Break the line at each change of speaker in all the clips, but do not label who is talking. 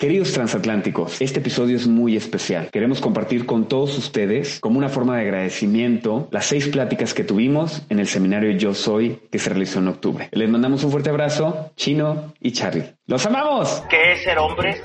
Queridos transatlánticos, este episodio es muy especial. Queremos compartir con todos ustedes, como una forma de agradecimiento, las seis pláticas que tuvimos en el seminario Yo Soy que se realizó en octubre. Les mandamos un fuerte abrazo, Chino y Charlie. ¡Los amamos!
¿Qué es ser hombre?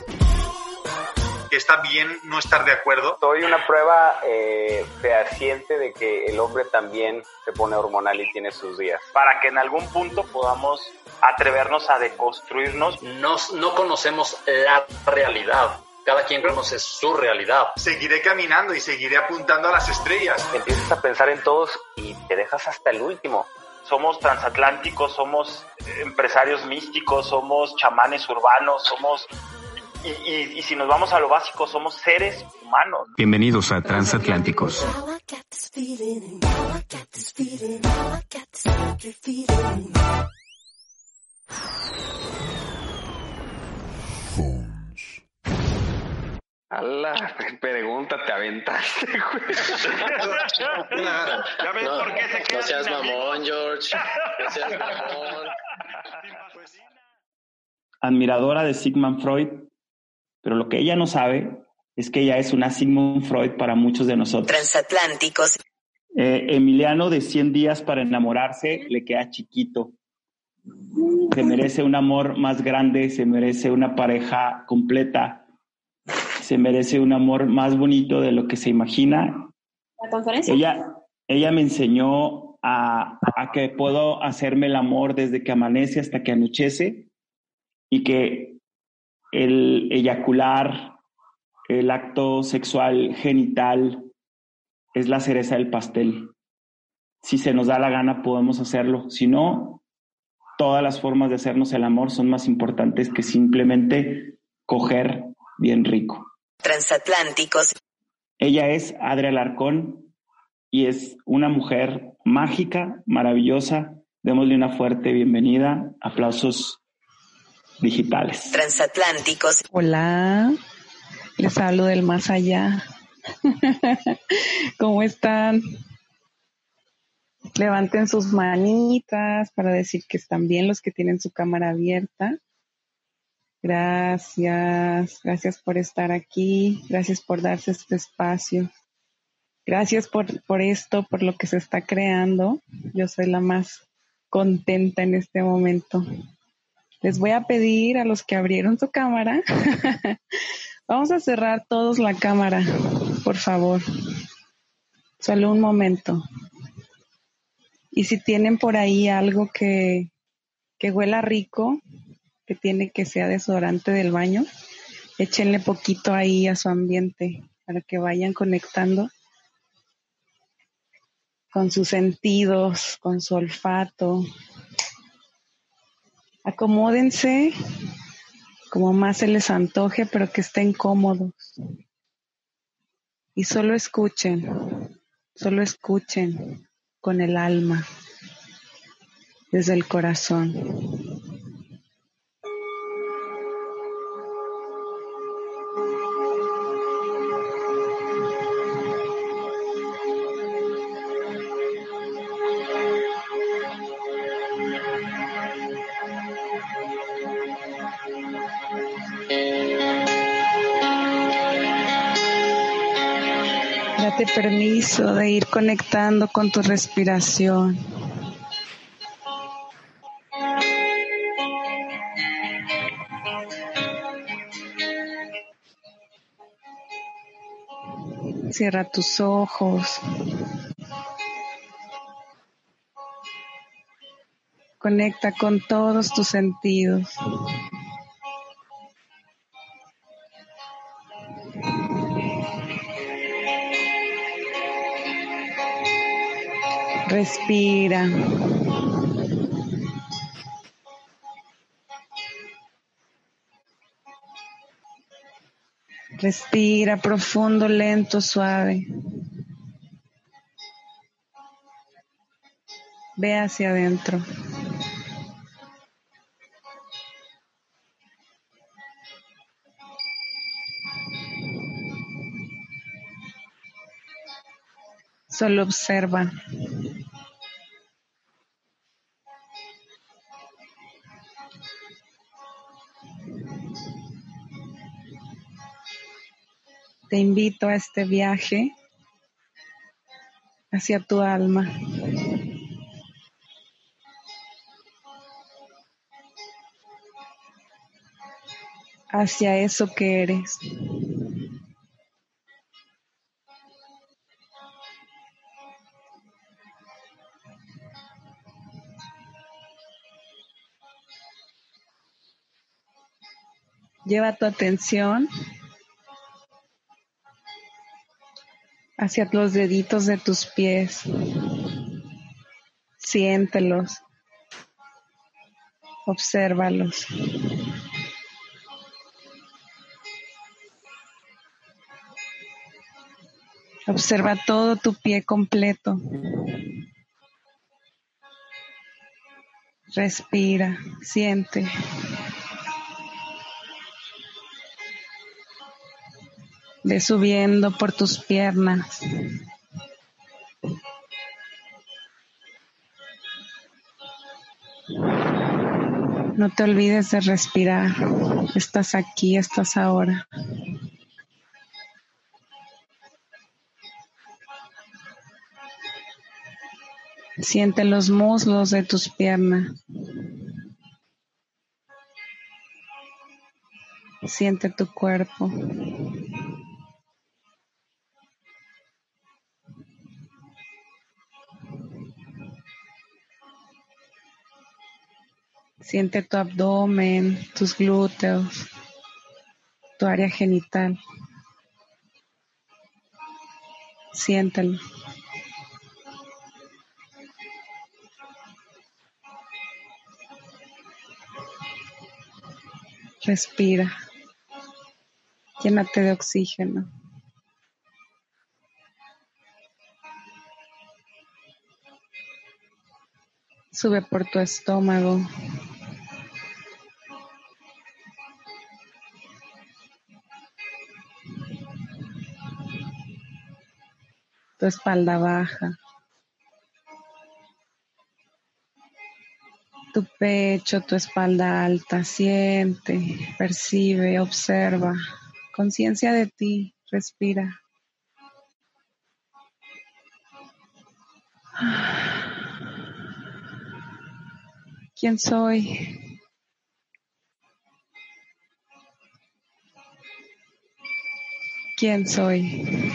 que está bien no estar de acuerdo.
Soy una prueba eh, fehaciente de que el hombre también se pone hormonal y tiene sus días.
Para que en algún punto podamos atrevernos a deconstruirnos.
No, no conocemos la realidad. Cada quien conoce su realidad.
Seguiré caminando y seguiré apuntando a las estrellas.
Empiezas a pensar en todos y te dejas hasta el último
somos transatlánticos, somos empresarios místicos, somos chamanes urbanos, somos y, y, si nos vamos a lo básico, somos seres humanos.
Bienvenidos a Transatlánticos.
La pregunta te aventaste, güey.
¿Ya ves por qué se queda No seas mamón, George. No seas mamón.
Admiradora de Sigmund Freud, pero lo que ella no sabe es que ella es una Sigmund Freud para muchos de nosotros.
Transatlánticos.
Eh, Emiliano de 100 días para enamorarse le queda chiquito. Se merece un amor más grande, se merece una pareja completa, se merece un amor más bonito de lo que se imagina.
¿La conferencia?
Ella, ella me enseñó a, a que puedo hacerme el amor desde que amanece hasta que anochece y que el eyacular, el acto sexual genital, es la cereza del pastel. Si se nos da la gana podemos hacerlo, si no, todas las formas de hacernos el amor son más importantes que simplemente coger bien rico.
Transatlánticos.
Ella es Adria Alarcón y es una mujer mágica, maravillosa. Démosle una fuerte bienvenida. Aplausos digitales.
Transatlánticos.
Hola, les hablo del más allá. ¿Cómo están? Levanten sus manitas para decir que están bien los que tienen su cámara abierta. Gracias, gracias por estar aquí, gracias por darse este espacio. Gracias por, por esto, por lo que se está creando. Yo soy la más contenta en este momento. Les voy a pedir a los que abrieron su cámara, vamos a cerrar todos la cámara, por favor. Solo un momento. Y si tienen por ahí algo que, que huela rico, que tiene que sea desodorante del baño, échenle poquito ahí a su ambiente para que vayan conectando con sus sentidos, con su olfato, Acomódense como más se les antoje, pero que estén cómodos. Y solo escuchen, solo escuchen con el alma, desde el corazón. De ir conectando con tu respiración. Cierra tus ojos. Conecta con todos tus sentidos. Respira. Respira profundo, lento, suave. Ve hacia adentro. Solo observa. Te invito a este viaje hacia tu alma. Hacia eso que eres. Lleva tu atención hacia los deditos de tus pies. Siéntelos. Obsérvalos. Observa todo tu pie completo. Respira, siente. Ve subiendo por tus piernas. No te olvides de respirar. Estás aquí, estás ahora. Siente los muslos de tus piernas. Siente tu cuerpo. Siente tu abdomen, tus glúteos, tu área genital. Siéntelo. Respira. Llénate de oxígeno. Sube por tu estómago. Tu espalda baja. Tu pecho, tu espalda alta, siente, percibe, observa. Conciencia de ti, respira. ¿Quién soy? ¿Quién soy?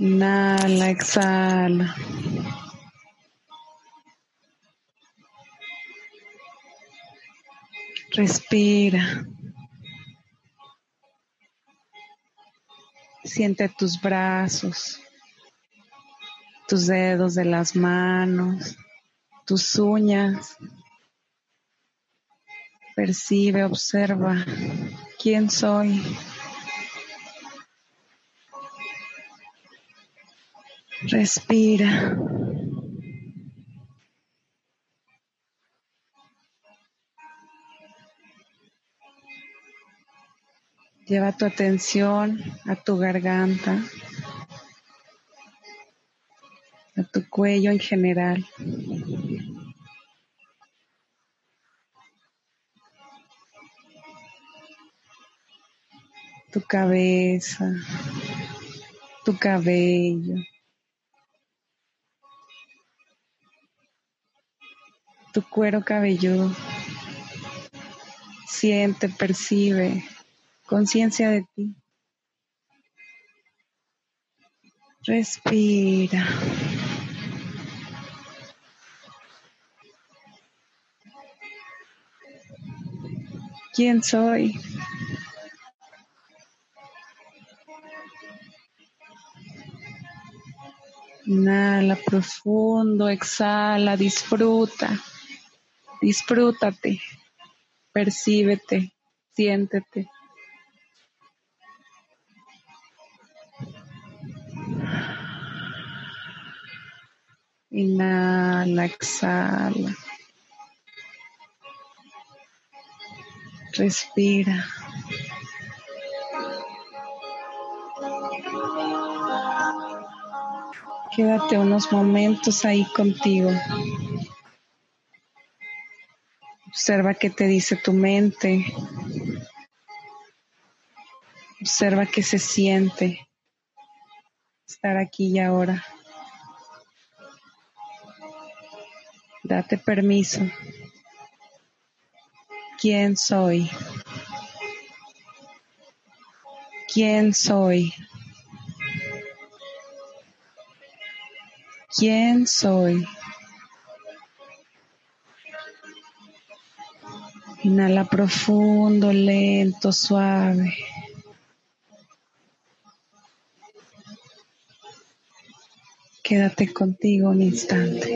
Inhala, exhala. Respira. Siente tus brazos, tus dedos de las manos, tus uñas. Percibe, observa quién soy. Respira. Lleva tu atención a tu garganta, a tu cuello en general. Tu cabeza, tu cabello, tu cuero cabelludo. Siente, percibe conciencia de ti. Respira. ¿Quién soy? Inhala profundo, exhala, disfruta, disfrútate, percíbete. Siéntete. Inhala, exhala. Respira. Quédate unos momentos ahí contigo. Observa qué te dice tu mente. Observa qué se siente estar aquí y ahora. Date permiso. ¿Quién soy? ¿Quién soy? ¿Quién soy? Inhala profundo, lento, suave. Quédate contigo un instante.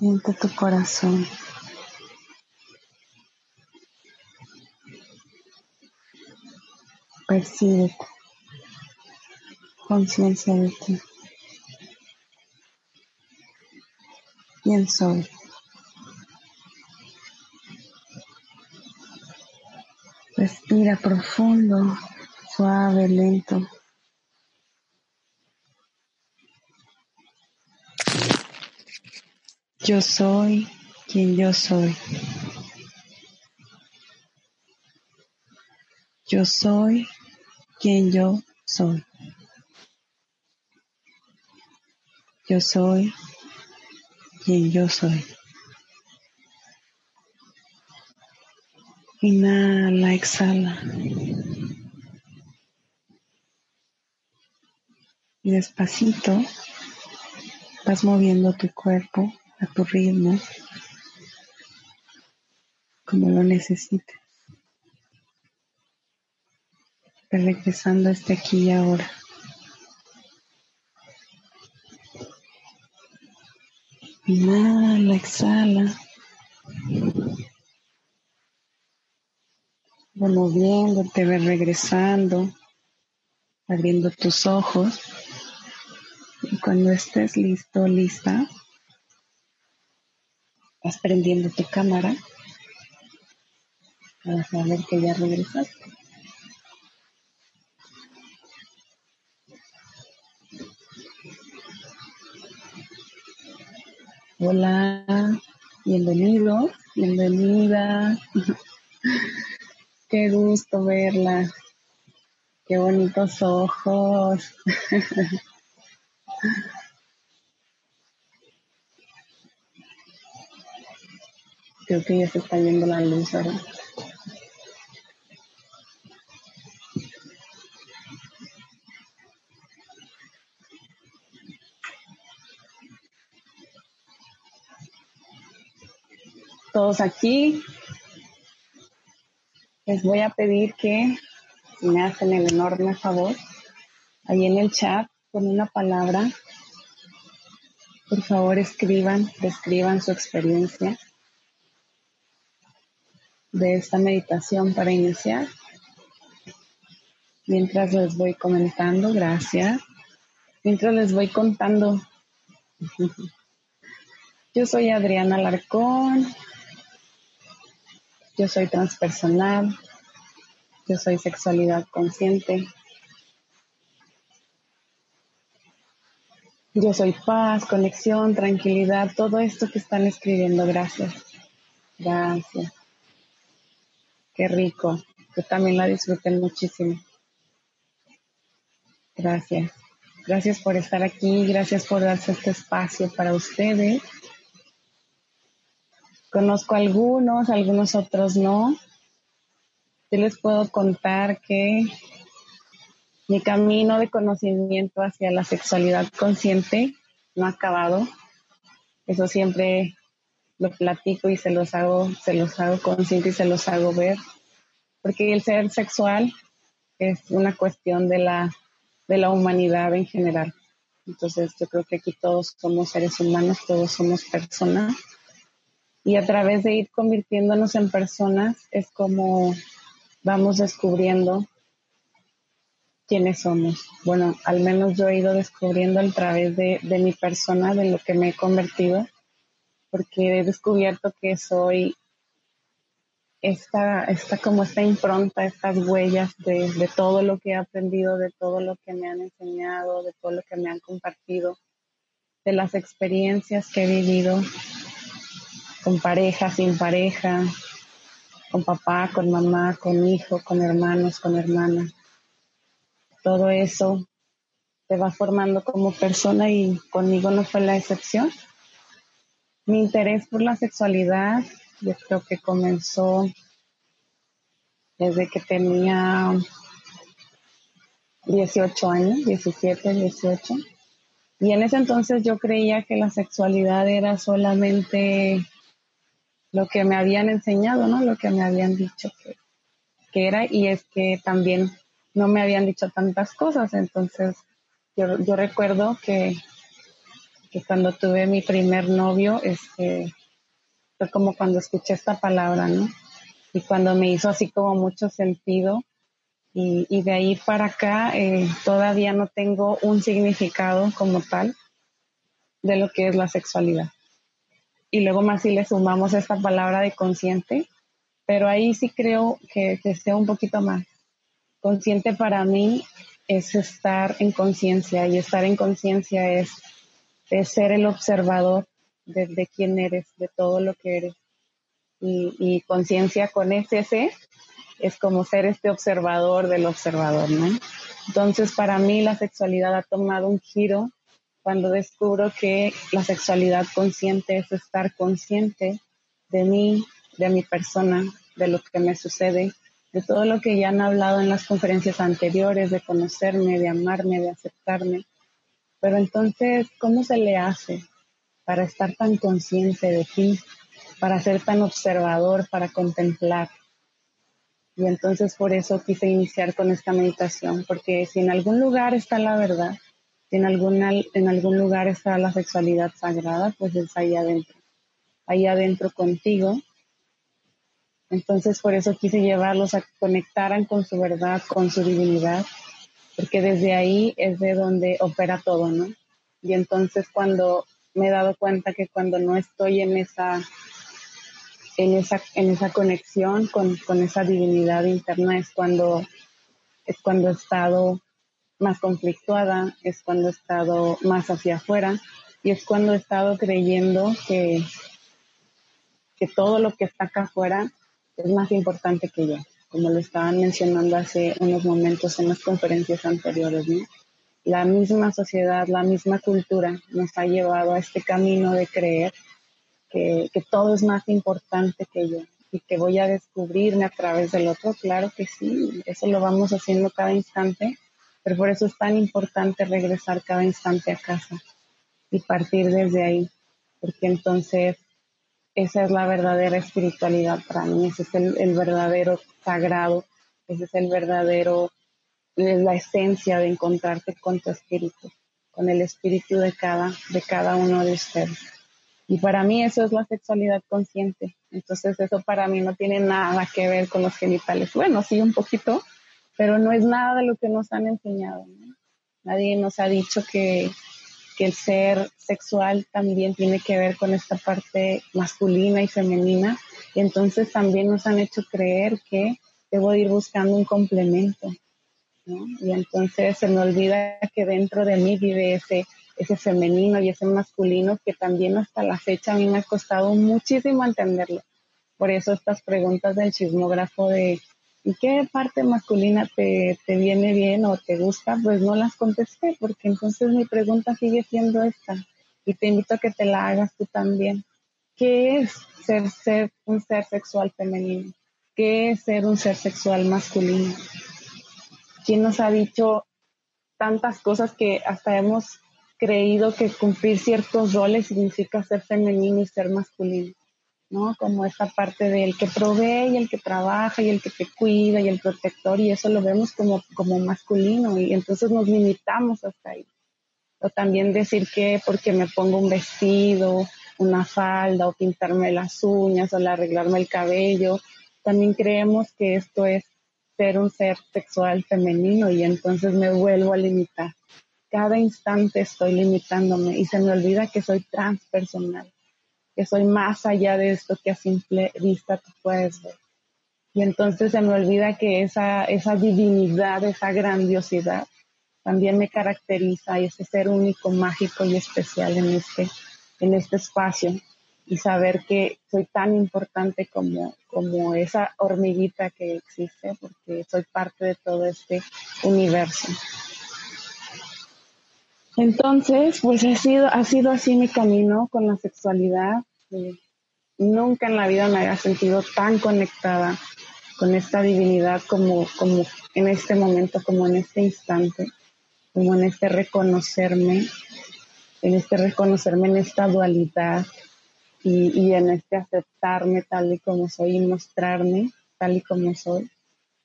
Siente tu corazón. Percíbete. Conciencia de ti. ¿Quién soy? Respira profundo, suave, lento. Yo soy quien yo soy. Yo soy quien yo soy. Yo soy quien yo soy. Inhala, exhala. Y despacito vas moviendo tu cuerpo a tu ritmo, como lo necesites. regresando hasta aquí y ahora. Inhala, exhala. Removiéndote, regresando, abriendo tus ojos. Y cuando estés listo, lista, vas prendiendo tu cámara para saber que ya regresaste. Hola, bienvenido, bienvenida. Qué gusto verla. Qué bonitos ojos. Creo que ya se está yendo la luz ahora. todos aquí, les voy a pedir que me hacen el enorme favor, ahí en el chat, con una palabra, por favor escriban, describan su experiencia de esta meditación para iniciar. Mientras les voy comentando, gracias. Mientras les voy contando. Yo soy Adriana Larcón, yo soy transpersonal. Yo soy sexualidad consciente. Yo soy paz, conexión, tranquilidad, todo esto que están escribiendo. Gracias. Gracias. Qué rico. Yo también la disfruté muchísimo. Gracias. Gracias por estar aquí. Gracias por darse este espacio para ustedes. Conozco algunos, algunos otros no. Yo les puedo contar que mi camino de conocimiento hacia la sexualidad consciente no ha acabado. Eso siempre lo platico y se los hago, se los hago consciente y se los hago ver. Porque el ser sexual es una cuestión de la, de la humanidad en general. Entonces yo creo que aquí todos somos seres humanos, todos somos personas y a través de ir convirtiéndonos en personas es como vamos descubriendo quiénes somos. Bueno, al menos yo he ido descubriendo a través de, de mi persona, de lo que me he convertido, porque he descubierto que soy esta, esta como esta impronta, estas huellas de, de todo lo que he aprendido, de todo lo que me han enseñado, de todo lo que me han compartido, de las experiencias que he vivido con pareja, sin pareja, con papá, con mamá, con hijo, con hermanos, con hermanas. Todo eso te va formando como persona y conmigo no fue la excepción. Mi interés por la sexualidad, yo creo que comenzó desde que tenía 18 años, 17, 18. Y en ese entonces yo creía que la sexualidad era solamente lo que me habían enseñado, ¿no? Lo que me habían dicho que, era y es que también no me habían dicho tantas cosas. Entonces, yo, yo recuerdo que que cuando tuve mi primer novio, este, fue como cuando escuché esta palabra, ¿no? Y cuando me hizo así como mucho sentido. Y, y de ahí para acá eh, todavía no tengo un significado como tal de lo que es la sexualidad. Y luego más si le sumamos esta palabra de consciente, pero ahí sí creo que, que sea un poquito más. Consciente para mí es estar en conciencia y estar en conciencia es, ser el observador de, quién eres, de todo lo que eres. Y, conciencia con ese C es como ser este observador del observador, ¿no? Entonces, para mí la sexualidad ha tomado un giro cuando descubro que la sexualidad consciente es estar consciente de mí, de mi persona, de lo que me sucede, de todo lo que ya han hablado en las conferencias anteriores, de conocerme, de amarme, de aceptarme. Pero entonces, ¿cómo se le hace para estar tan consciente de ti, para ser tan observador, para contemplar? Y entonces por eso quise iniciar con esta meditación, porque si en algún lugar está la verdad, si en, en algún lugar está la sexualidad sagrada, pues es ahí adentro, ahí adentro contigo entonces por eso quise llevarlos a que conectaran con su verdad, con su divinidad, porque desde ahí es de donde opera todo, ¿no? Y entonces cuando me he dado cuenta que cuando no estoy en esa, en esa, en esa conexión con, con esa divinidad interna es cuando, es cuando he estado más conflictuada, es cuando he estado más hacia afuera y es cuando he estado creyendo que, que todo lo que está acá afuera es más importante que yo, como lo estaban mencionando hace unos momentos en las conferencias anteriores. La misma sociedad, la misma cultura nos ha llevado a este camino de creer que, que todo es más importante que yo y que voy a descubrirme a través del otro. Claro que sí, eso lo vamos haciendo cada instante, pero por eso es tan importante regresar cada instante a casa y partir desde ahí, porque entonces esa es la verdadera espiritualidad para mí, ese es el, verdadero sagrado, ese es el verdadero, la esencia de encontrarte con tu espíritu, con el espíritu de cada, de cada uno de ustedes. Y para mí eso es la sexualidad consciente. Entonces eso para mí no tiene nada que ver con los genitales. Bueno, sí un poquito, pero no es nada de lo que nos han enseñado. Nadie nos ha dicho que, que el ser sexual también tiene que ver con esta parte masculina y femenina. Y entonces también nos han hecho creer que debo ir buscando un complemento. Y entonces se me olvida que dentro de mí vive ese, ese femenino y ese masculino que también hasta la fecha a mí me ha costado muchísimo entenderlo. Por eso estas preguntas del chismógrafo de ¿y qué parte masculina te, te, viene bien o te gusta? Pues no las contesté, porque entonces mi pregunta sigue siendo esta. Y te invito a que te la hagas tú también. ¿Qué es ser, ser un ser sexual femenino? ¿Qué es ser un ser sexual masculino? ¿Quién nos ha dicho tantas cosas que hasta hemos creído que cumplir ciertos roles significa ser femenino y ser masculino? ¿No? Como esa parte del que provee y el que trabaja y el que te cuida y el protector y eso lo vemos como, como masculino y entonces nos limitamos hasta ahí. O también decir que porque me pongo un vestido, una falda o pintarme las uñas o arreglarme el cabello, también creemos que esto es ser un ser sexual femenino y entonces me vuelvo a limitar. Cada instante estoy limitándome y se me olvida que soy transpersonal que soy más allá de esto que a simple vista tú puedes ver. Y entonces se me olvida que esa, esa divinidad, esa grandiosidad también me caracteriza y ese ser único, mágico y especial en este, en este espacio y saber que soy tan importante como, como esa hormiguita que existe porque soy parte de todo este universo. Entonces, pues ha sido, ha sido así mi camino con la sexualidad. nunca en la vida me había sentido tan conectada con esta divinidad como, como en este momento, como en este instante, como en este reconocerme, en este reconocerme en esta dualidad y, y en este aceptarme tal y como soy y mostrarme tal y como soy.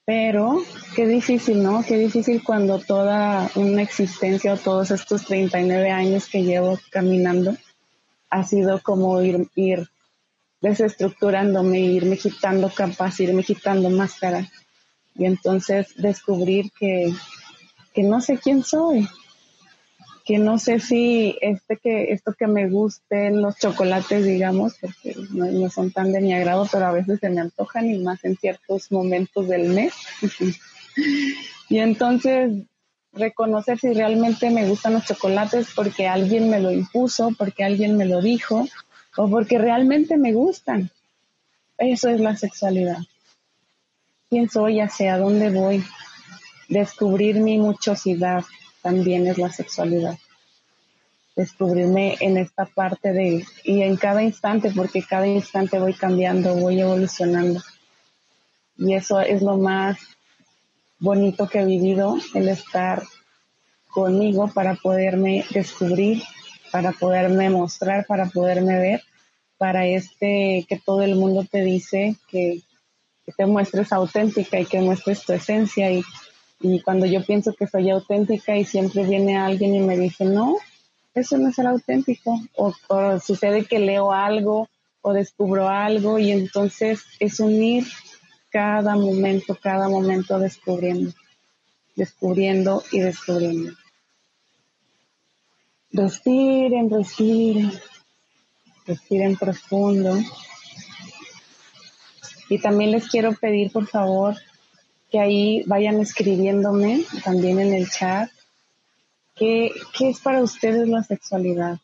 Pero qué difícil, ¿no? Qué difícil cuando toda una existencia o todos estos 39 años que llevo caminando ha sido como ir, ir desestructurándome, irme quitando capas, irme quitando máscara. Y entonces descubrir que, que no sé quién soy, que no sé si este que, esto que me gusten los chocolates, digamos, porque no, no, son tan de mi agrado, pero a veces se me antojan y más en ciertos momentos del mes. y entonces reconocer si realmente me gustan los chocolates porque alguien me lo impuso, porque alguien me lo dijo, o porque realmente me gustan. Eso es la sexualidad. ¿Quién soy? ¿Hacia dónde voy? Descubrir mi muchosidad también es la sexualidad. Descubrirme en esta parte de, y en cada instante, porque cada instante voy cambiando, voy evolucionando. Y eso es lo más bonito que he vivido, el estar conmigo para poderme descubrir para poderme mostrar, para poderme ver, para este que todo el mundo te dice que, te muestres auténtica y que muestres tu esencia y, y cuando yo pienso que soy auténtica y siempre viene alguien y me dice, no, eso no es ser auténtico. O, o, sucede que leo algo o descubro algo y entonces es unir cada momento, cada momento descubriendo, descubriendo y descubriendo. Respiren, respiren. Respiren profundo. Y también les quiero pedir, por favor, que ahí vayan escribiéndome también en el chat. ¿Qué, es para ustedes la sexualidad?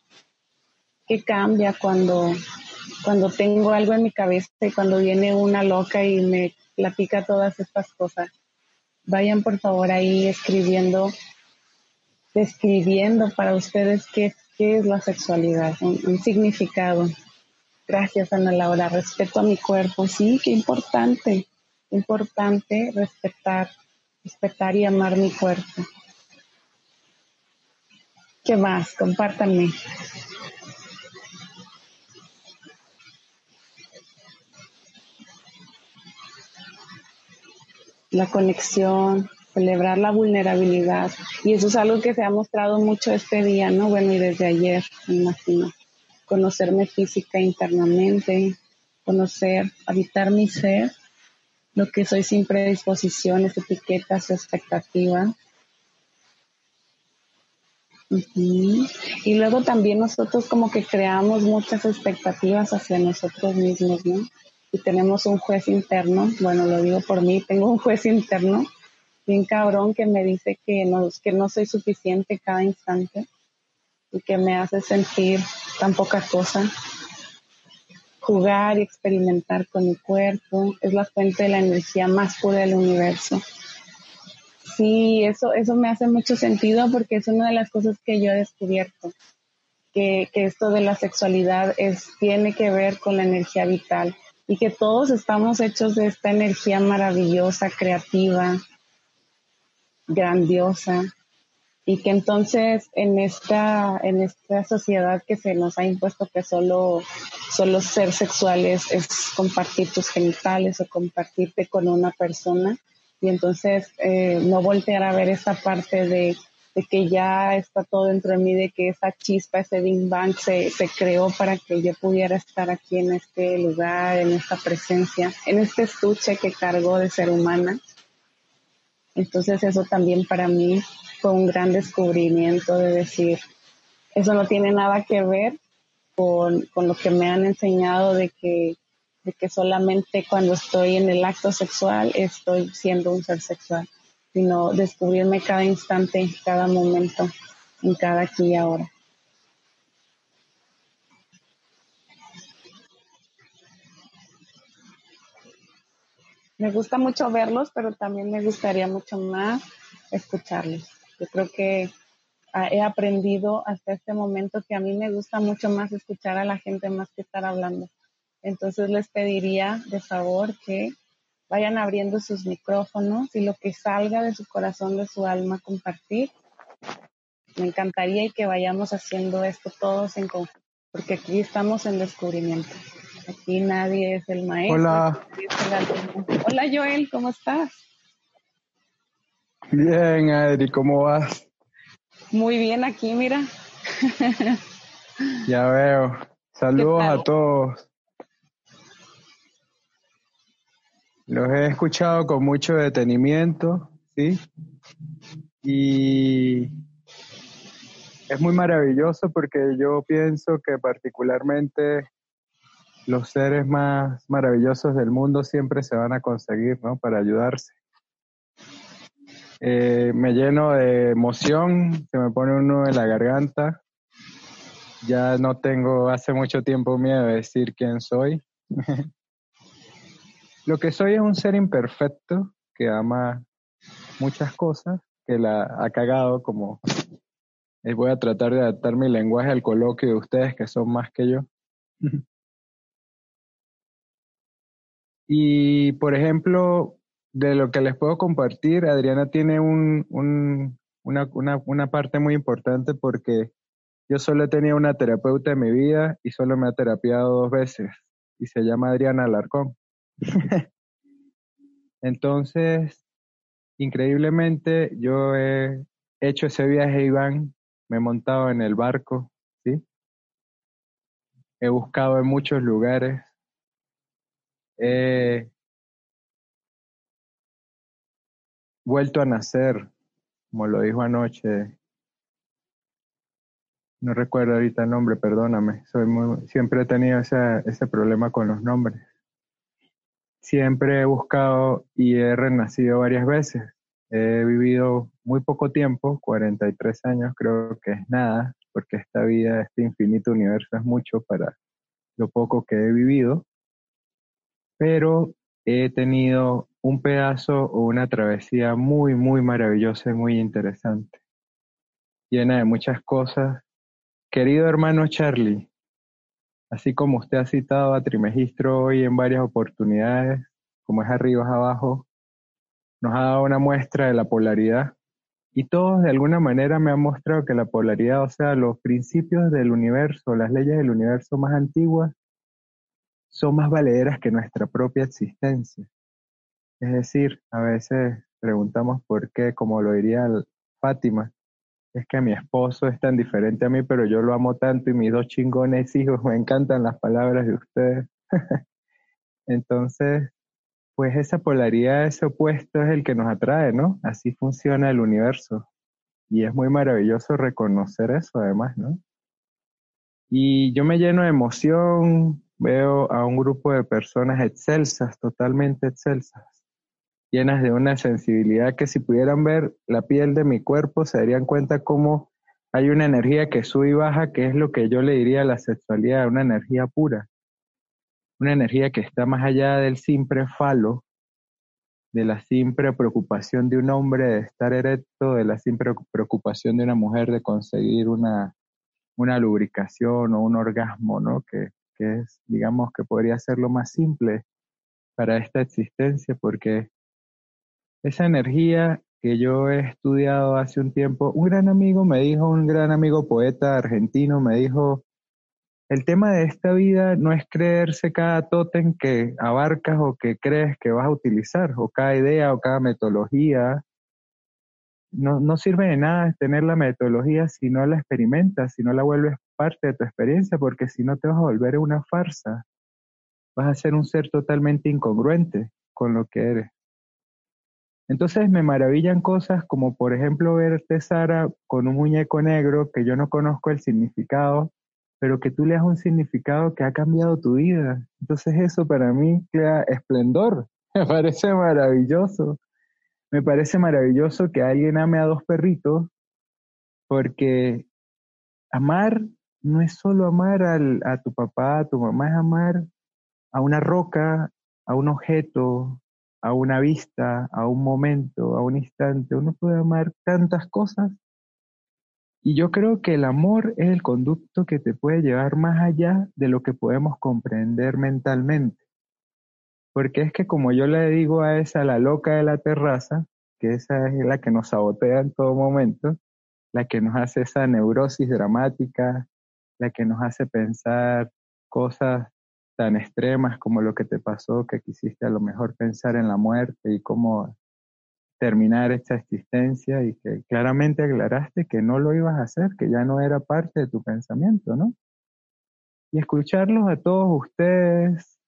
¿Qué cambia cuando, cuando tengo algo en mi cabeza y cuando viene una loca y me platica todas estas cosas? Vayan por favor ahí escribiendo describiendo para ustedes qué, qué es la sexualidad, un, un, significado. Gracias, Ana Laura. Respeto a mi cuerpo. Sí, qué importante, importante respetar, respetar y amar mi cuerpo. ¿Qué más? Compártanme. La conexión, celebrar la vulnerabilidad. Y eso es algo que se ha mostrado mucho este día, ¿no? Bueno, y desde ayer, me imagino. Conocerme física internamente, conocer, habitar mi ser, lo que soy sin predisposiciones, etiquetas o expectativas. Uh -huh. Y luego también nosotros como que creamos muchas expectativas hacia nosotros mismos, ¿no? Y tenemos un juez interno, bueno, lo digo por mí, tengo un juez interno bien cabrón que me dice que no, que no soy suficiente cada instante y que me hace sentir tan poca cosa. Jugar y experimentar con mi cuerpo es la fuente de la energía más pura del universo. Sí, eso, eso me hace mucho sentido porque es una de las cosas que yo he descubierto, que, que esto de la sexualidad es, tiene que ver con la energía vital y que todos estamos hechos de esta energía maravillosa, creativa, grandiosa y que entonces en esta en esta sociedad que se nos ha impuesto que solo solo ser sexuales es compartir tus genitales o compartirte con una persona y entonces eh, no voltear a ver esa parte de, de, que ya está todo dentro de mí de que esa chispa ese Big Bang se, se creó para que yo pudiera estar aquí en este lugar en esta presencia en este estuche que cargó de ser humana entonces eso también para mí fue un gran descubrimiento de decir, eso no tiene nada que ver con, con lo que me han enseñado de que, de que solamente cuando estoy en el acto sexual estoy siendo un ser sexual, sino descubrirme cada instante, cada momento, en cada aquí y ahora. Me gusta mucho verlos, pero también me gustaría mucho más escucharlos. Yo creo que he aprendido hasta este momento que a mí me gusta mucho más escuchar a la gente más que estar hablando. Entonces les pediría de favor que vayan abriendo sus micrófonos y lo que salga de su corazón, de su alma, compartir. Me encantaría y que vayamos haciendo esto todos en conjunto, porque aquí estamos en descubrimiento. Aquí nadie es el maestro.
Hola.
Hola Joel, ¿cómo estás?
Bien, Adri, ¿cómo vas?
Muy bien aquí, mira.
ya veo. Saludos a todos. Los he escuchado con mucho detenimiento, ¿sí? Y es muy maravilloso porque yo pienso que particularmente los seres más maravillosos del mundo siempre se van a conseguir, ¿no? Para ayudarse. Eh, me lleno de emoción, se me pone uno en la garganta. Ya no tengo hace mucho tiempo miedo de decir quién soy. Lo que soy es un ser imperfecto que ama muchas cosas, que la ha cagado como... Eh, voy a tratar de adaptar mi lenguaje al coloquio de ustedes que son más que yo. Y, por ejemplo, de lo que les puedo compartir, Adriana tiene un, un, una, una, una, parte muy importante porque yo solo he tenido una terapeuta en mi vida y solo me ha terapiado dos veces y se llama Adriana Alarcón. Entonces, increíblemente, yo he hecho ese viaje, Iván, me he montado en el barco, ¿sí? He buscado en muchos lugares, he vuelto a nacer, como lo dijo anoche. No recuerdo ahorita el nombre, perdóname. Soy siempre he tenido ese, ese problema con los nombres. Siempre he buscado y he renacido varias veces. He vivido muy poco tiempo, 43 años, creo que es nada, porque esta vida, este infinito universo es mucho para lo poco que he vivido pero he tenido un pedazo o una travesía muy, muy maravillosa y muy interesante, llena de muchas cosas. Querido hermano Charlie, así como usted ha citado a Trimegistro hoy en varias oportunidades, como es arriba, es abajo, nos ha dado una muestra de la polaridad y todos de alguna manera me han mostrado que la polaridad, o sea, los principios del universo, las leyes del universo más antiguas, son más valederas que nuestra propia existencia. Es decir, a veces preguntamos por qué, como lo diría Fátima, es que mi esposo es tan diferente a mí, pero yo lo amo tanto y mis dos chingones hijos, me encantan las palabras de ustedes. Entonces, pues esa polaridad, ese opuesto es el que nos atrae, ¿no? Así funciona el universo. Y es muy maravilloso reconocer eso además, ¿no? Y yo me lleno de emoción, veo a un grupo de personas excelsas, totalmente excelsas, llenas de una sensibilidad que si pudieran ver la piel de mi cuerpo se darían cuenta cómo hay una energía que sube y baja, que es lo que yo le diría a la sexualidad, una energía pura, una energía que está más allá del simple falo, de la simple preocupación de un hombre de estar erecto, de la simple preocupación de una mujer de conseguir una, una lubricación o un orgasmo, ¿no? Que, que es, digamos, que podría ser lo más simple para esta existencia, porque esa energía que yo he estudiado hace un tiempo, un gran amigo me dijo, un gran amigo poeta argentino me dijo, el tema de esta vida no es creerse cada tótem que abarcas o que crees que vas a utilizar, o cada idea o cada metodología. No, no sirve de nada tener la metodología si no la experimentas, si no la vuelves parte de tu experiencia, porque si no te vas a volver una farsa. Vas a ser un ser totalmente incongruente con lo que eres. Entonces me maravillan cosas como por ejemplo verte Sara con un muñeco negro que yo no conozco el significado, pero que tú le das un significado que ha cambiado tu vida. Entonces eso para mí crea esplendor. Me parece maravilloso. Me parece maravilloso que alguien ame a dos perritos porque amar no es solo amar a tu papá, a tu mamá, es amar a una roca, a un objeto, a una vista, a un momento, a un instante. Uno puede amar tantas cosas. Y yo creo que el amor es el conducto que te puede llevar más allá de lo que podemos comprender mentalmente. Porque es que como yo le digo a esa, la loca de la terraza, que esa es la que nos sabotea en todo momento, la que nos hace esa neurosis dramática, la que nos hace pensar cosas tan extremas como lo que te pasó, que quisiste a lo mejor pensar en la muerte y cómo terminar esta existencia y que claramente aclaraste que no lo ibas a hacer, que ya no era parte de tu pensamiento, ¿no? Y escucharlos a todos ustedes,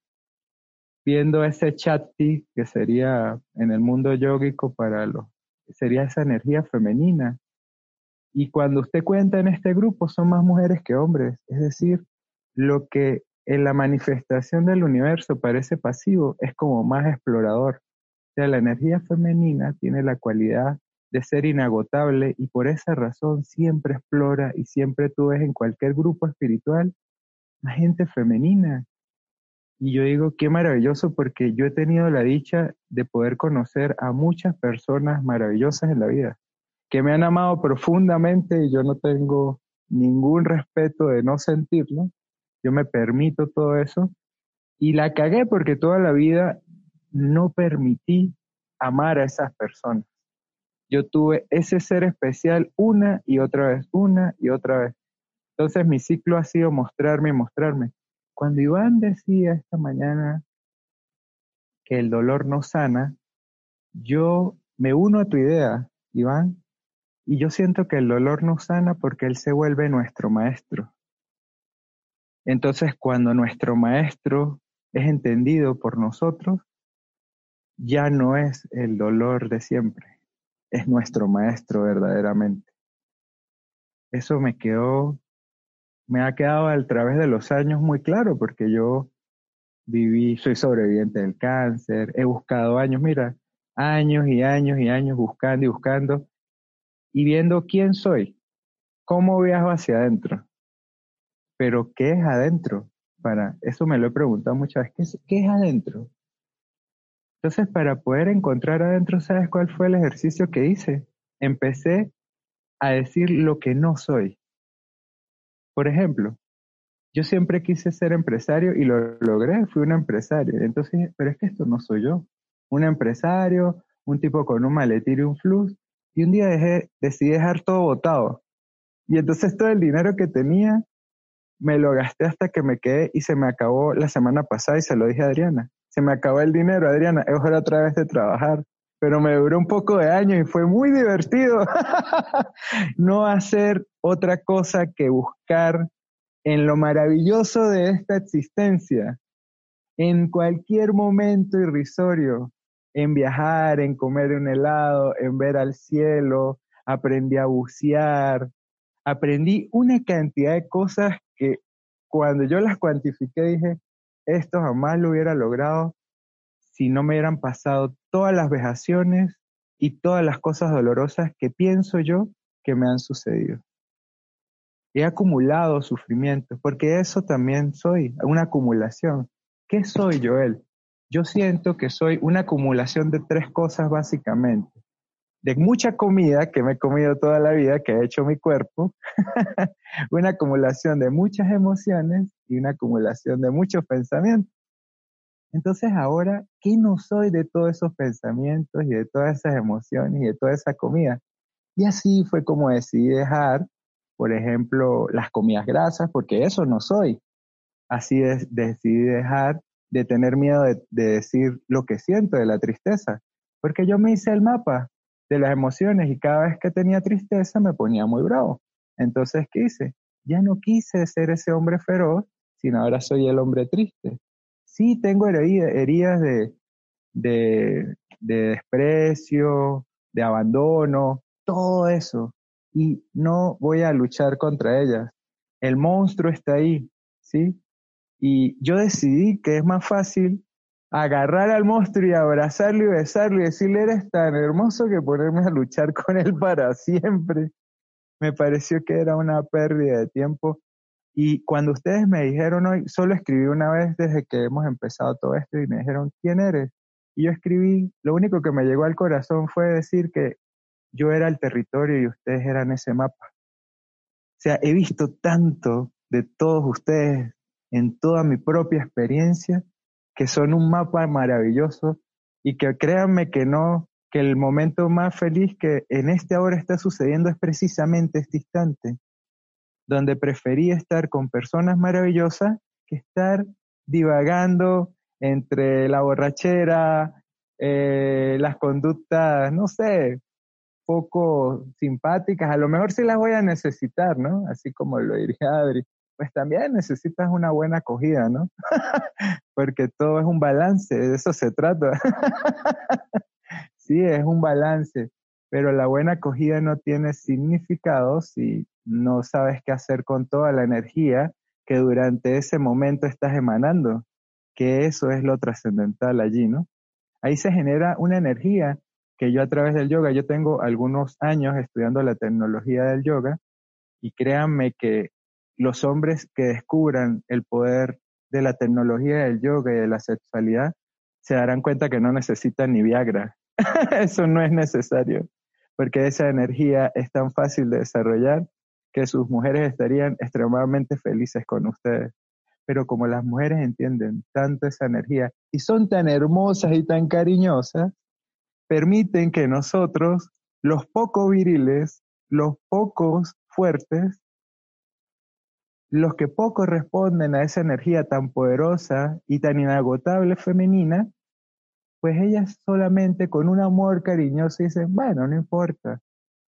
viendo ese chatti que sería en el mundo yógico para los, sería esa energía femenina. Y cuando usted cuenta en este grupo son más mujeres que hombres, es decir, lo que en la manifestación del universo parece pasivo es como más explorador. Sea, la energía femenina tiene la cualidad de ser inagotable y por esa razón siempre explora y siempre tú ves en cualquier grupo espiritual a gente femenina. Y yo digo, qué maravilloso porque yo he tenido la dicha de poder conocer a muchas personas maravillosas en la vida, que me han amado profundamente y yo no tengo ningún respeto de no sentirlo. Yo me permito todo eso. Y la cagué porque toda la vida no permití amar a esas personas. Yo tuve ese ser especial una y otra vez, una y otra vez. Entonces mi ciclo ha sido mostrarme y mostrarme. Cuando Iván decía esta mañana que el dolor no sana, yo me uno a tu idea, Iván, y yo siento que el dolor no sana porque él se vuelve nuestro maestro. Entonces, cuando nuestro maestro es entendido por nosotros, ya no es el dolor de siempre, es nuestro maestro verdaderamente. Eso me quedó, me ha quedado a través de los años muy claro, porque yo viví, soy sobreviviente del cáncer, he buscado años, mira, años y años y años buscando y buscando y viendo quién soy, cómo viajo hacia adentro. Pero, ¿qué es adentro? Para eso me lo he preguntado muchas veces, ¿qué es adentro? Entonces, para poder encontrar adentro, ¿sabes cuál fue el ejercicio que hice? Empecé a decir lo que no soy. Por ejemplo, yo siempre quise ser empresario y lo logré, fui un empresario. Entonces, pero es que esto no soy yo. Un empresario, un tipo con un maletín y un flux. Y un día decidí dejar todo botado. Y entonces todo el dinero que tenía me lo gasté hasta que me quedé y se me acabó la semana pasada y se lo dije a Adriana se me acabó el dinero, Adriana, es hora otra vez de trabajar. Pero me duró un poco de años y fue muy divertido no hacer otra cosa que buscar en lo maravilloso de esta existencia, en cualquier momento irrisorio, en viajar, en comer un helado, en ver al cielo, aprendí a bucear, aprendí una cantidad de cosas que cuando yo las cuantifiqué dije, esto jamás lo hubiera logrado si no me hubieran pasado todas las vejaciones y todas las cosas dolorosas que pienso yo que me han sucedido. He acumulado sufrimiento, porque eso también soy, una acumulación. ¿Qué soy, Joel? Yo siento que soy una acumulación de tres cosas básicamente. De mucha comida que me he comido toda la vida, que ha hecho mi cuerpo, una acumulación de muchas emociones y una acumulación de muchos pensamientos. Entonces ahora, ¿qué no soy de todos esos pensamientos y de todas esas emociones y de toda esa comida? Y así fue como decidí dejar, por ejemplo, las comidas grasas, porque eso no soy. Así decidí dejar de tener miedo de, de decir lo que siento de la tristeza, porque yo me hice el mapa de las emociones y cada vez que tenía tristeza me ponía muy bravo. Entonces, ¿qué hice? Ya no quise ser ese hombre feroz, sino ahora soy el hombre triste. Sí, tengo heridas de, de, de desprecio, de abandono, todo eso. Y no voy a luchar contra ellas. El monstruo está ahí, ¿sí? Y yo decidí que es más fácil agarrar al monstruo y abrazarlo y besarlo y decirle, eres tan hermoso que ponerme a luchar con él para siempre. Me pareció que era una pérdida de tiempo. Y cuando ustedes me dijeron hoy, solo escribí una vez desde que hemos empezado todo esto y me dijeron, ¿quién eres? Y yo escribí, lo único que me llegó al corazón fue decir que yo era el territorio y ustedes eran ese mapa. O sea, he visto tanto de todos ustedes en toda mi propia experiencia que son un mapa maravilloso y que créanme que no, que el momento más feliz que en este ahora está sucediendo es precisamente este instante, donde preferí estar con personas maravillosas que estar divagando entre la borrachera, eh, las conductas, no sé, poco simpáticas, a lo mejor sí las voy a necesitar, ¿no? Así como lo diría Adri, pues también necesitas una buena acogida, ¿no? Porque todo es un balance, de eso se trata. sí, es un balance, pero la buena acogida no tiene significado si no sabes qué hacer con toda la energía que durante ese momento estás emanando, que eso es lo trascendental allí, ¿no? Ahí se genera una energía que yo a través del yoga, yo tengo algunos años estudiando la tecnología del yoga y créanme que los hombres que descubran el poder de la tecnología del yoga y de la sexualidad se darán cuenta que no necesitan ni Viagra. Eso no es necesario, porque esa energía es tan fácil de desarrollar que sus mujeres estarían extremadamente felices con ustedes. Pero como las mujeres entienden tanto esa energía y son tan hermosas y tan cariñosas, permiten que nosotros, los poco viriles, los pocos fuertes, los que poco responden a esa energía tan poderosa y tan inagotable femenina, pues ellas solamente con un amor cariñoso dicen, bueno, no importa,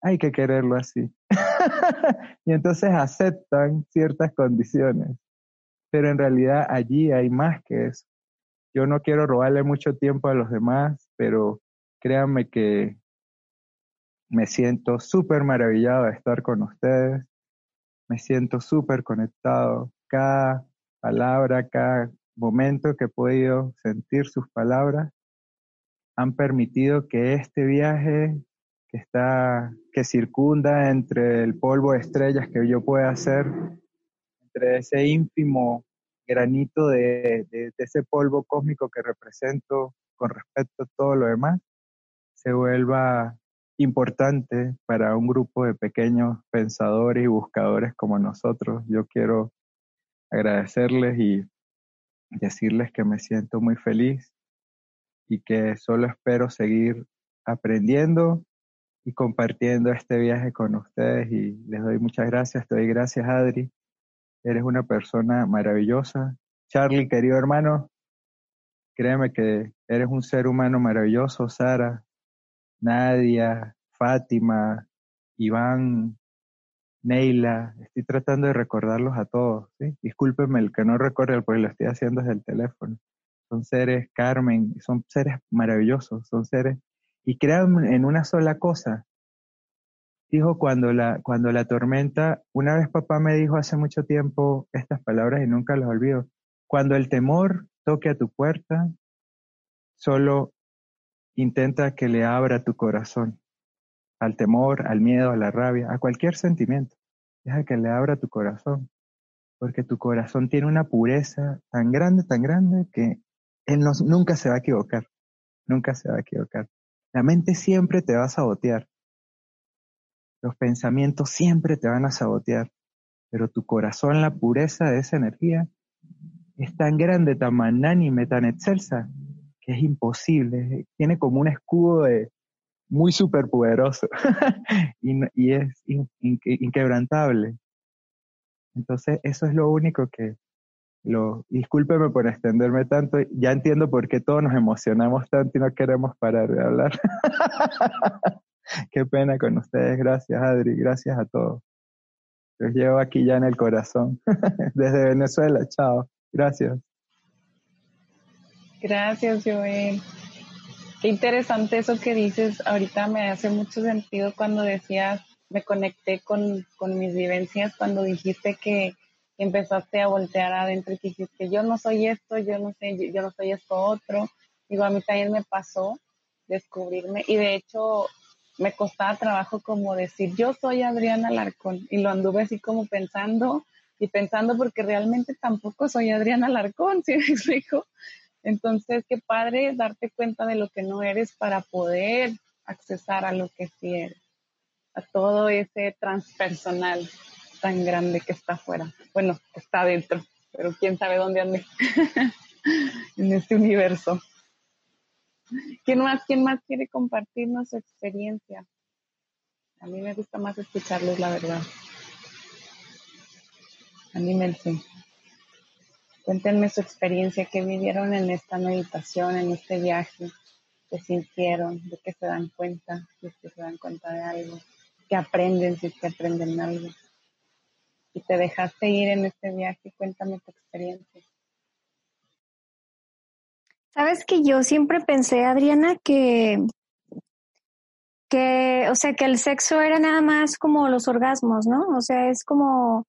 hay que quererlo así. y entonces aceptan ciertas condiciones. Pero en realidad allí hay más que eso. Yo no quiero robarle mucho tiempo a los demás, pero créanme que me siento súper maravillado de estar con ustedes me siento súper conectado. Cada palabra, cada momento que he podido sentir sus palabras han permitido que este viaje que está, que circunda entre el polvo de estrellas que yo pueda hacer, entre ese ínfimo granito de, de ese polvo cósmico que represento con respecto a todo lo demás, se vuelva importante para un grupo de pequeños pensadores y buscadores como nosotros. Yo quiero agradecerles y decirles que me siento muy feliz y que solo espero seguir aprendiendo y compartiendo este viaje con ustedes y les doy muchas gracias, te doy gracias Adri, eres una persona maravillosa. Charlie, querido hermano, créeme que eres un ser humano maravilloso, Sara, Nadia, Fátima, Iván, Neila, estoy tratando de recordarlos a todos, ¿sí? Discúlpenme el que no recuerde porque lo estoy haciendo desde el teléfono. Son seres, Carmen, son seres maravillosos, son seres, y crean en una sola cosa. Dijo cuando la, cuando la tormenta, una vez papá me dijo hace mucho tiempo estas palabras y nunca las olvido. Cuando el temor toque a tu puerta, solo Intenta que le abra tu corazón al temor, al miedo, a la rabia, a cualquier sentimiento. Deja que le abra tu corazón, porque tu corazón tiene una pureza tan grande, tan grande, que él nunca se va a equivocar, nunca se va a equivocar. La mente siempre te va a sabotear, los pensamientos siempre te van a sabotear, pero tu corazón, la pureza de esa energía, es tan grande, tan magnánime, tan excelsa, es imposible, tiene como un escudo de muy superpoderoso y, y, es inquebrantable. Entonces, eso es lo único que, lo, discúlpeme por extenderme tanto, ya entiendo por qué todos nos emocionamos tanto y no queremos parar de hablar. qué pena con ustedes, gracias Adri, gracias a todos. Los llevo aquí ya en el corazón, desde Venezuela, chao, gracias.
Gracias, Joel. Qué interesante eso que dices. Ahorita me hace mucho sentido cuando decías, me conecté con, mis vivencias, cuando dijiste que empezaste a voltear adentro y dijiste, yo no soy esto, yo no sé, yo, no soy esto otro. Digo, a mí también me pasó descubrirme y de hecho me costaba trabajo como decir, yo soy Adriana Larcón y lo anduve así como pensando y pensando porque realmente tampoco soy Adriana Larcón, ¿sí me explico? Entonces, qué padre darte cuenta de lo que no eres para poder accesar a lo que sí eres, a todo ese transpersonal tan grande que está afuera. Bueno, está dentro, pero quién sabe dónde ande en este universo. ¿Quién más, quién más quiere compartirnos su experiencia? A mí me gusta más escucharlos, la verdad. Anímense. Cuéntenme su experiencia, qué vivieron en esta meditación, en este viaje, que sintieron, de que se dan cuenta, si es que se dan cuenta de algo, que aprenden, si es que aprenden algo. Y te dejaste ir en este viaje, cuéntame tu experiencia.
Sabes que yo siempre pensé, Adriana, que, que, o sea, que el sexo era nada más como los orgasmos, ¿no? O sea, es como,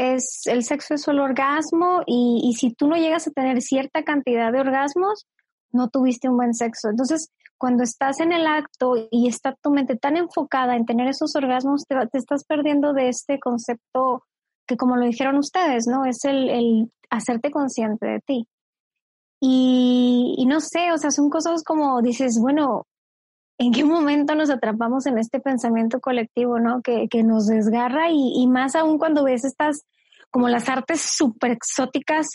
es, el sexo es solo orgasmo y, y si tú no llegas a tener cierta cantidad de orgasmos, no tuviste un buen sexo. Entonces, cuando estás en el acto y está tu mente tan enfocada en tener esos orgasmos, te, estás perdiendo de este concepto que, como lo dijeron ustedes, ¿no? Es el, el hacerte consciente de ti. Y, y, no sé, o sea, son cosas como dices, bueno, ¿en qué momento nos atrapamos en este pensamiento colectivo, ¿no? Que, que nos desgarra y, más aún cuando ves estas, como las artes súper exóticas.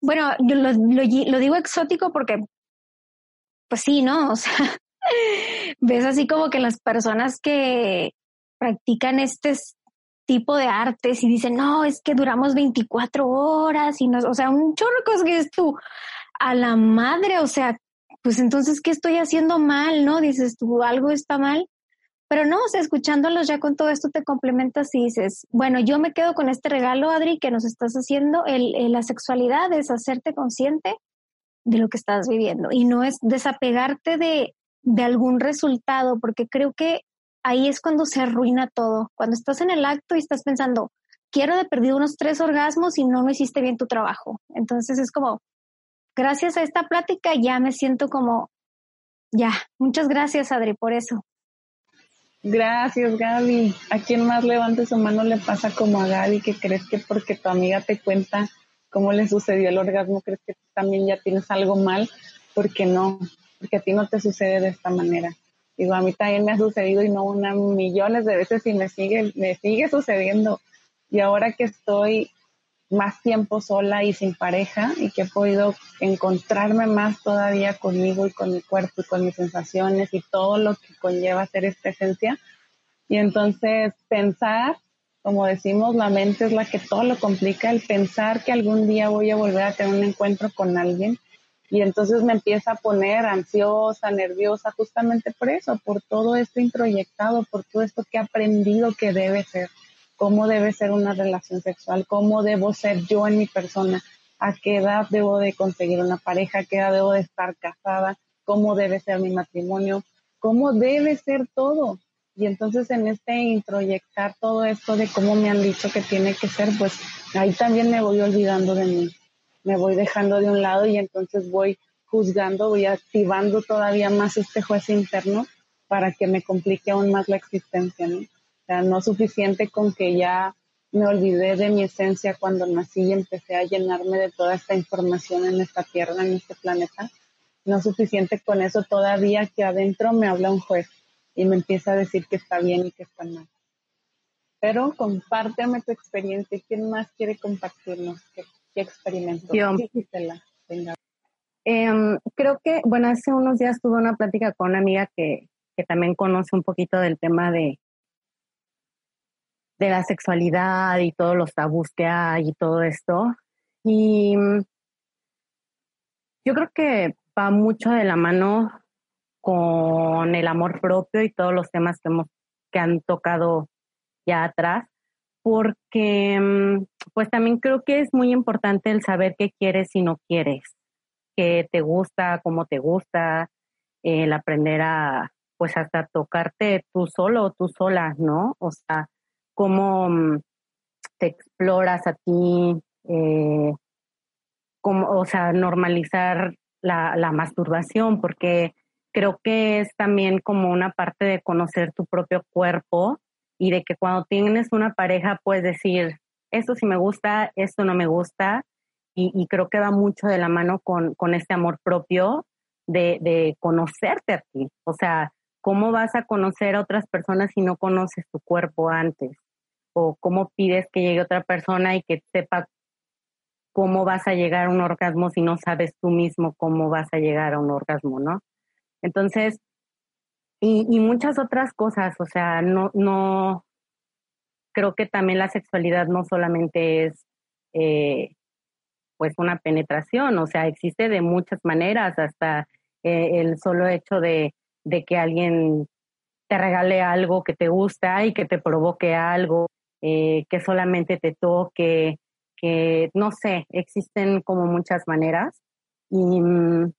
Bueno, yo lo, digo exótico porque pues sí, ¿no? O sea, ves así como que las personas que practican este tipo de artes y dicen, no, es que duramos 24 horas y no, o sea, un chorro que es tú, a la madre, o sea, pues entonces, ¿qué estoy haciendo mal? ¿No? Dices tú, algo está mal. Pero no, o sea, escuchándolos ya con todo esto te complementas y dices, bueno, yo me quedo con este regalo, Adri, que nos estás haciendo. El, el, la sexualidad es hacerte consciente de lo que estás viviendo y no es desapegarte de, de algún resultado, porque creo que ahí es cuando se arruina todo. Cuando estás en el acto y estás pensando, quiero de perdido unos tres orgasmos y no me hiciste bien tu trabajo. Entonces es como, gracias a esta plática ya me siento como, ya, muchas gracias Adri por eso.
Gracias Gaby. ¿A quién más levante su mano le pasa como a Gaby que crees que porque tu amiga te cuenta cómo le sucedió el orgasmo, crees que también ya tienes algo mal, porque no, porque a ti no te sucede de esta manera. Digo, a mí también me ha sucedido y no una millones de veces y me sigue, me sigue sucediendo. Y ahora que estoy más tiempo sola y sin pareja y que he podido encontrarme más todavía conmigo y con mi cuerpo y con mis sensaciones y todo lo que conlleva ser esta esencia. Y entonces pensar como decimos, la mente es la que todo lo complica, el pensar que algún día voy a volver a tener un encuentro con alguien y entonces me empieza a poner ansiosa, nerviosa, justamente por eso, por todo esto introyectado, por todo esto que he aprendido que debe ser, cómo debe ser una relación sexual, cómo debo ser yo en mi persona, a qué edad debo de conseguir una pareja, a qué edad debo de estar casada, cómo debe ser mi matrimonio, cómo debe ser todo. Y entonces en este introyectar todo esto de cómo me han dicho que tiene que ser, pues ahí también me voy olvidando de mí, me voy dejando de un lado y entonces voy juzgando, voy activando todavía más este juez interno para que me complique aún más la existencia, ¿no? Sea, no suficiente con que ya me olvidé de mi esencia cuando nací y empecé a llenarme de toda esta información en esta tierra, en este planeta. No suficiente con eso todavía que adentro me habla un juez y me empieza a decir que está bien y que está mal. Pero compárteme tu experiencia. ¿Quién más quiere compartirnos? ¿Qué, qué experimentó?
Yo. Eh, creo que, bueno, hace unos días tuve una plática con una amiga que, que también conoce un poquito del tema de, de la sexualidad y todos los tabús que hay y todo esto. Y yo creo que va mucho de la mano con el amor propio y todos los temas que, hemos, que han tocado ya atrás, porque mm, pues también creo que es muy importante el saber qué quieres y no quieres, qué te gusta, cómo te gusta, el aprender a pues hasta tocarte tú solo o tú sola, ¿no? O sea, cómo mm, te exploras a ti, eh, como, o sea, normalizar la, masturbación, porque creo que es también como una parte de conocer tu propio cuerpo y de que cuando tienes una pareja puedes decir, esto sí me gusta, esto no me gusta, y, creo que va mucho de la mano con, este amor propio de, conocerte a ti. O sea, ¿cómo vas a conocer a otras personas si no conoces tu cuerpo antes? ¿O cómo pides que llegue otra persona y que sepa cómo vas a llegar a un orgasmo si no sabes tú mismo cómo vas a llegar a un orgasmo, ¿no? Entonces, y, muchas otras cosas, o sea, no, no, creo que también la sexualidad no solamente es eh, pues una penetración, o sea, existe de muchas maneras, hasta eh, el solo hecho de, de que alguien te regale algo que te gusta y que te provoque algo, eh, que solamente te toque, que no sé, existen como muchas maneras. Y mm,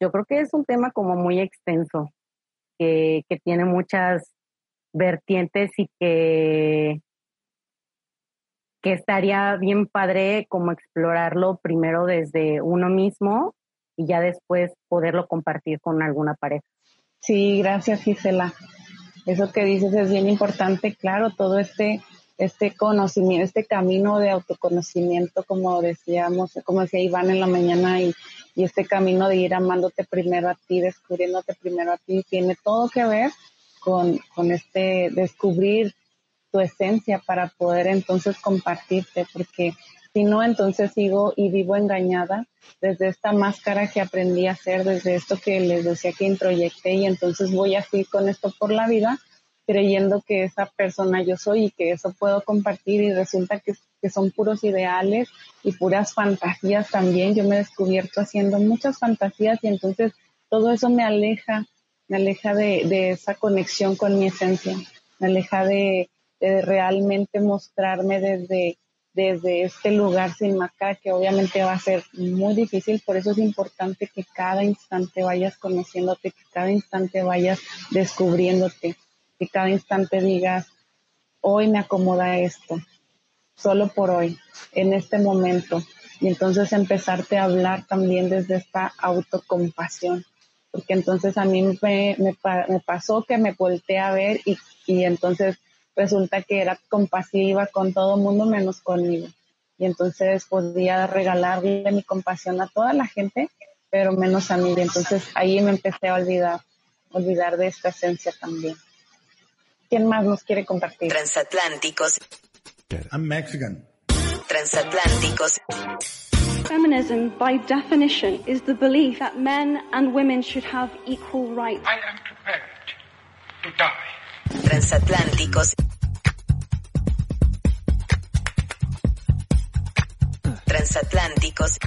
yo creo que es un tema como muy extenso, que, que tiene muchas vertientes y que, que estaría bien padre como explorarlo primero desde uno mismo y ya después poderlo compartir con alguna pareja.
Sí, gracias Gisela. Eso que dices es bien importante, claro, todo este este conocimiento, este camino de autoconocimiento, como decíamos, como decía Iván en la mañana, y, y este camino de ir amándote primero a ti, descubriéndote primero a ti, tiene todo que ver con, con este descubrir tu esencia para poder entonces compartirte, porque si no, entonces sigo y vivo engañada desde esta máscara que aprendí a hacer, desde esto que les decía que introyecté y entonces voy así con esto por la vida creyendo que esa persona yo soy y que eso puedo compartir y resulta que, son puros ideales y puras fantasías también. Yo me he descubierto haciendo muchas fantasías y entonces todo eso me aleja, me aleja de, esa conexión con mi esencia, me aleja de realmente mostrarme desde, desde este lugar sin máscara que obviamente va a ser muy difícil, por eso es importante que cada instante vayas conociéndote, que cada instante vayas descubriéndote que cada instante digas, hoy me acomoda esto, solo por hoy, en este momento. Y entonces empezarte a hablar también desde esta autocompasión. Porque entonces a mí me, pasó que me volteé a ver y entonces resulta que era compasiva con todo el mundo menos conmigo. Y entonces podía regalarle mi compasión a toda la gente, pero menos a mí. Y entonces ahí me empecé a olvidar, olvidar de esta esencia también. ¿Quién más nos quiere compartir?
Transatlánticos.
I'm Mexican.
Transatlánticos.
Feminism, by definition, is the belief that men and women should have equal rights.
I am prepared to die.
Transatlánticos. Transatlánticos.